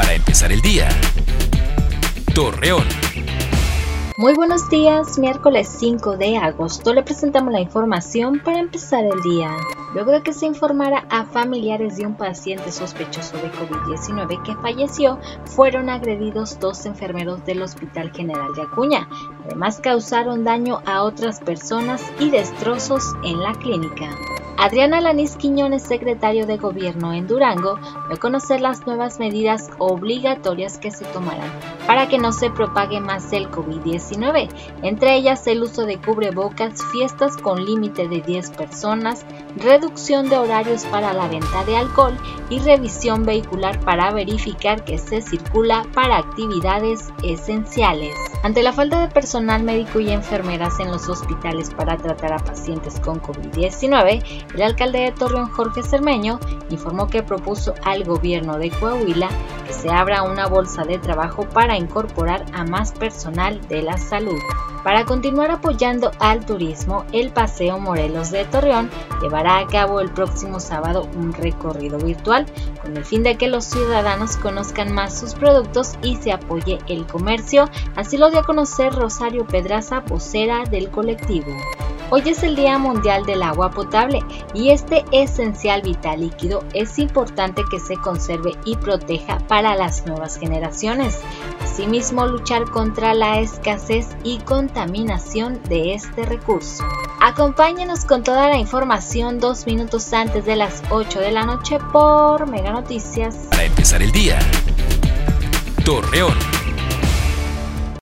para empezar el día. Torreón. Muy buenos días, miércoles 5 de agosto le presentamos la información para empezar el día. Luego de que se informara a familiares de un paciente sospechoso de COVID-19 que falleció, fueron agredidos dos enfermeros del Hospital General de Acuña. Además causaron daño a otras personas y destrozos en la clínica. Adriana Lanís Quiñones, secretario de Gobierno en Durango, dio a conocer las nuevas medidas obligatorias que se tomarán para que no se propague más el COVID-19, entre ellas el uso de cubrebocas, fiestas con límite de 10 personas, reducción de horarios para la venta de alcohol y revisión vehicular para verificar que se circula para actividades esenciales. Ante la falta de personal médico y enfermeras en los hospitales para tratar a pacientes con COVID-19, el alcalde de Torreón, Jorge Cermeño, informó que propuso al gobierno de Coahuila que se abra una bolsa de trabajo para incorporar a más personal de la salud. Para continuar apoyando al turismo, el Paseo Morelos de Torreón llevará a cabo el próximo sábado un recorrido virtual con el fin de que los ciudadanos conozcan más sus productos y se apoye el comercio, así lo dio a conocer Rosario Pedraza, vocera del colectivo. Hoy es el Día Mundial del Agua Potable y este esencial vital líquido es importante que se conserve y proteja para las nuevas generaciones. Asimismo, luchar contra la escasez y contaminación de este recurso. Acompáñenos con toda la información dos minutos antes de las 8 de la noche por Mega Noticias. Para empezar el día, Torreón.